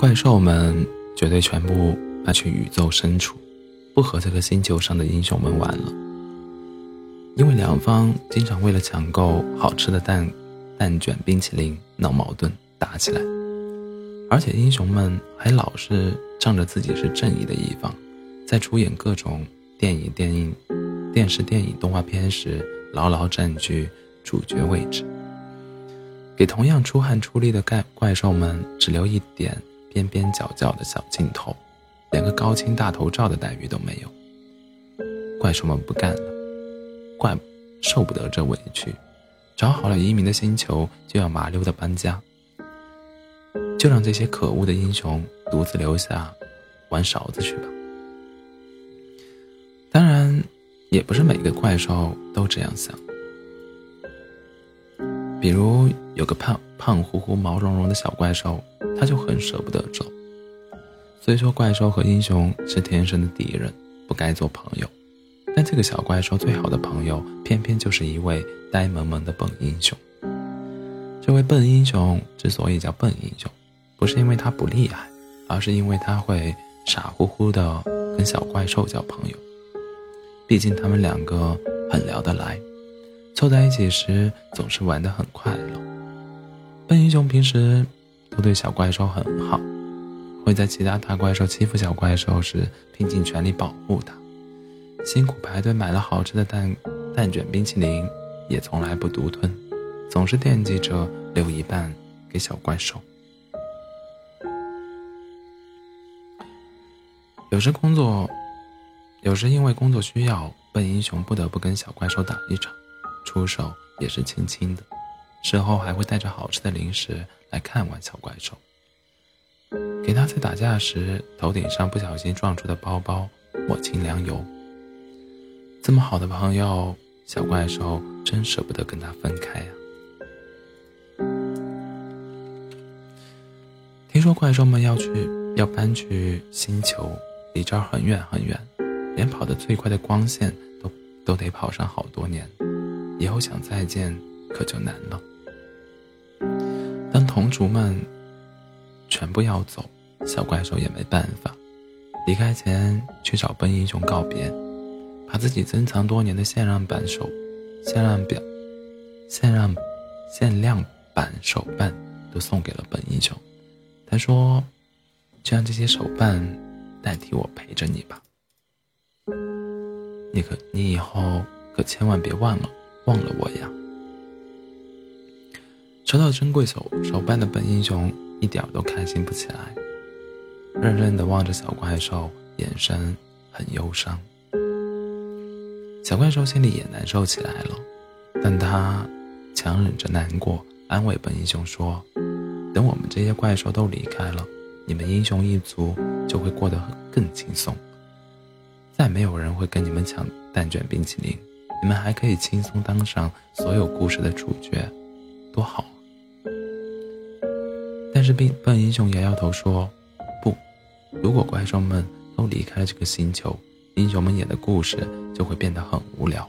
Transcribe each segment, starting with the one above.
怪兽们绝对全部搬去宇宙深处，不和这个星球上的英雄们玩了。因为两方经常为了抢购好吃的蛋蛋卷冰淇淋闹矛盾打起来，而且英雄们还老是仗着自己是正义的一方，在出演各种电影、电影、电视、电影、动画片时牢牢占据主角位置，给同样出汗出力的怪怪兽们只留一点边边角角的小镜头，连个高清大头照的待遇都没有。怪兽们不干了。怪受不得这委屈，找好了移民的星球就要麻溜的搬家，就让这些可恶的英雄独自留下玩勺子去吧。当然，也不是每个怪兽都这样想。比如有个胖胖乎乎、毛茸茸的小怪兽，他就很舍不得走。虽说怪兽和英雄是天生的敌人，不该做朋友。但这个小怪兽最好的朋友，偏偏就是一位呆萌萌的笨英雄。这位笨英雄之所以叫笨英雄，不是因为他不厉害，而是因为他会傻乎乎的跟小怪兽交朋友。毕竟他们两个很聊得来，凑在一起时总是玩得很快乐。笨英雄平时都对小怪兽很好，会在其他大怪兽欺负小怪兽时，拼尽全力保护它。辛苦排队买了好吃的蛋蛋卷冰淇淋，也从来不独吞，总是惦记着留一半给小怪兽。有时工作，有时因为工作需要，笨英雄不得不跟小怪兽打一场，出手也是轻轻的，事后还会带着好吃的零食来看望小怪兽，给他在打架时头顶上不小心撞出的包包抹清凉油。这么好的朋友，小怪兽真舍不得跟他分开呀。听说怪兽们要去要搬去星球，离这儿很远很远，连跑得最快的光线都都得跑上好多年，以后想再见可就难了。当同族们全部要走，小怪兽也没办法，离开前去找笨英雄告别。把自己珍藏多年的限量版手、限量表、限量、限量版手办都送给了本英雄。他说：“就让这些手办代替我陪着你吧。你可你以后可千万别忘了忘了我呀。”收到珍贵手手办的本英雄一点都开心不起来，愣愣地望着小怪兽，眼神很忧伤。小怪兽心里也难受起来了，但他强忍着难过，安慰本英雄说：“等我们这些怪兽都离开了，你们英雄一族就会过得更轻松。再没有人会跟你们抢蛋卷冰淇淋，你们还可以轻松当上所有故事的主角，多好！”但是，笨笨英雄摇摇头说：“不，如果怪兽们都离开了这个星球。”英雄们演的故事就会变得很无聊，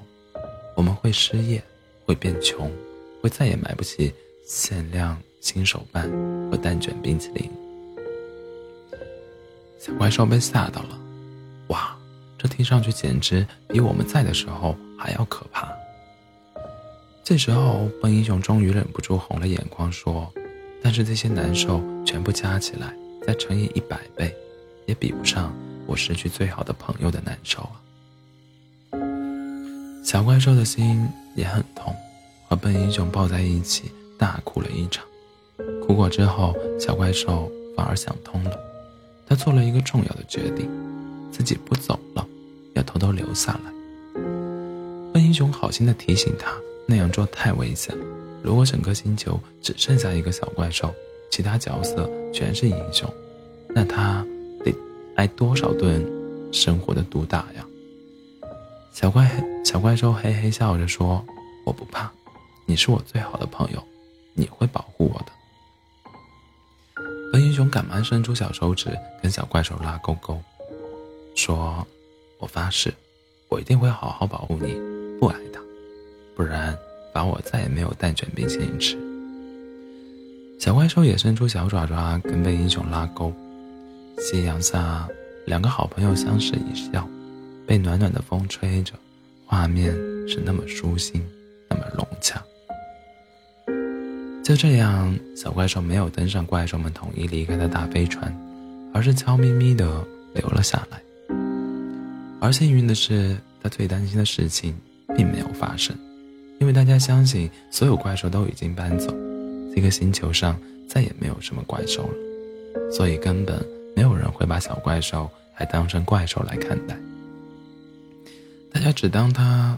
我们会失业，会变穷，会再也买不起限量新手办和蛋卷冰淇淋。小怪兽被吓到了，这听上去简直比我们在的时候还要可怕。这时候，笨英雄终于忍不住红了眼眶，说：“但是这些难受全部加起来，再乘以一百倍，也比不上。”我失去最好的朋友的难受啊！小怪兽的心也很痛，和笨英雄抱在一起大哭了一场。哭过之后，小怪兽反而想通了，他做了一个重要的决定：自己不走了，偷偷留下来。笨英雄好心的提醒他，那样做太危险。如果整个星球只剩下一个小怪兽，其他角色全是英雄，那他得……挨多少顿生活的毒打呀！小怪小怪兽嘿嘿笑着说：“我不怕，你是我最好的朋友，你会保护我的。”笨英雄赶忙伸出小手指跟小怪兽拉勾勾，说：“我发誓，我一定会好好保护你，不挨打，不然罚我再也没有蛋卷冰淇淋吃。”小怪兽也伸出小爪爪跟被英雄拉钩。夕阳下，两个好朋友相视一笑，被暖暖的风吹着，画面是那么舒心，那么融洽。就这样，小怪兽没有登上怪兽们统一离开的大飞船，而是悄咪咪地留了下来。而幸运的是，他最担心的事情并没有发生，因为大家相信所有怪兽都已经搬走，这个星球上再也没有什么怪兽了，所以根本没有人会把小怪兽还当成怪兽来看待。大家只当他，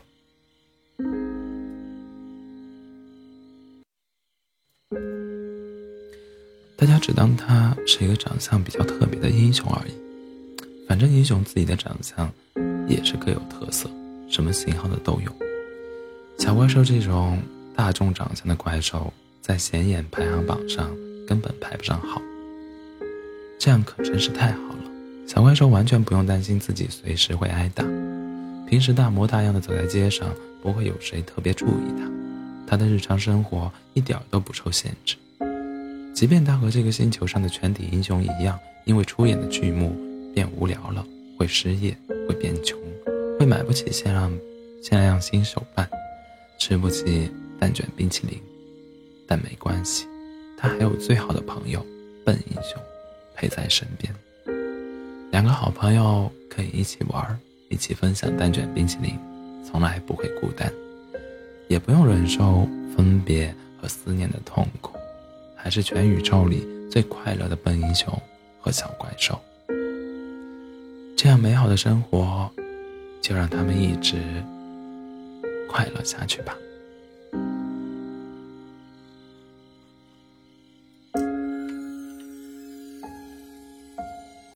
大家只当他是一个长相比较特别的英雄而已。反正英雄自己的长相。也是各有特色，什么型号的都有。小怪兽这种大众长相的怪兽，在显眼排行榜上根本排不上号。这样可真是太好了，小怪兽完全不用担心自己随时会挨打。平时大模大样的走在街上，不会有谁特别注意他。他的日常生活一点都不受限制。即便他和这个星球上的全体英雄一样，因为出演的剧目变无聊了，会失业。会变穷，会买不起限量限量新手办，吃不起蛋卷冰淇淋，但没关系，他还有最好的朋友笨英雄陪在身边。两个好朋友可以一起玩，一起分享蛋卷冰淇淋，从来不会孤单，也不用忍受分别和思念的痛苦，还是全宇宙里最快乐的笨英雄和小怪兽。这样美好的生活，就让他们一直快乐下去吧。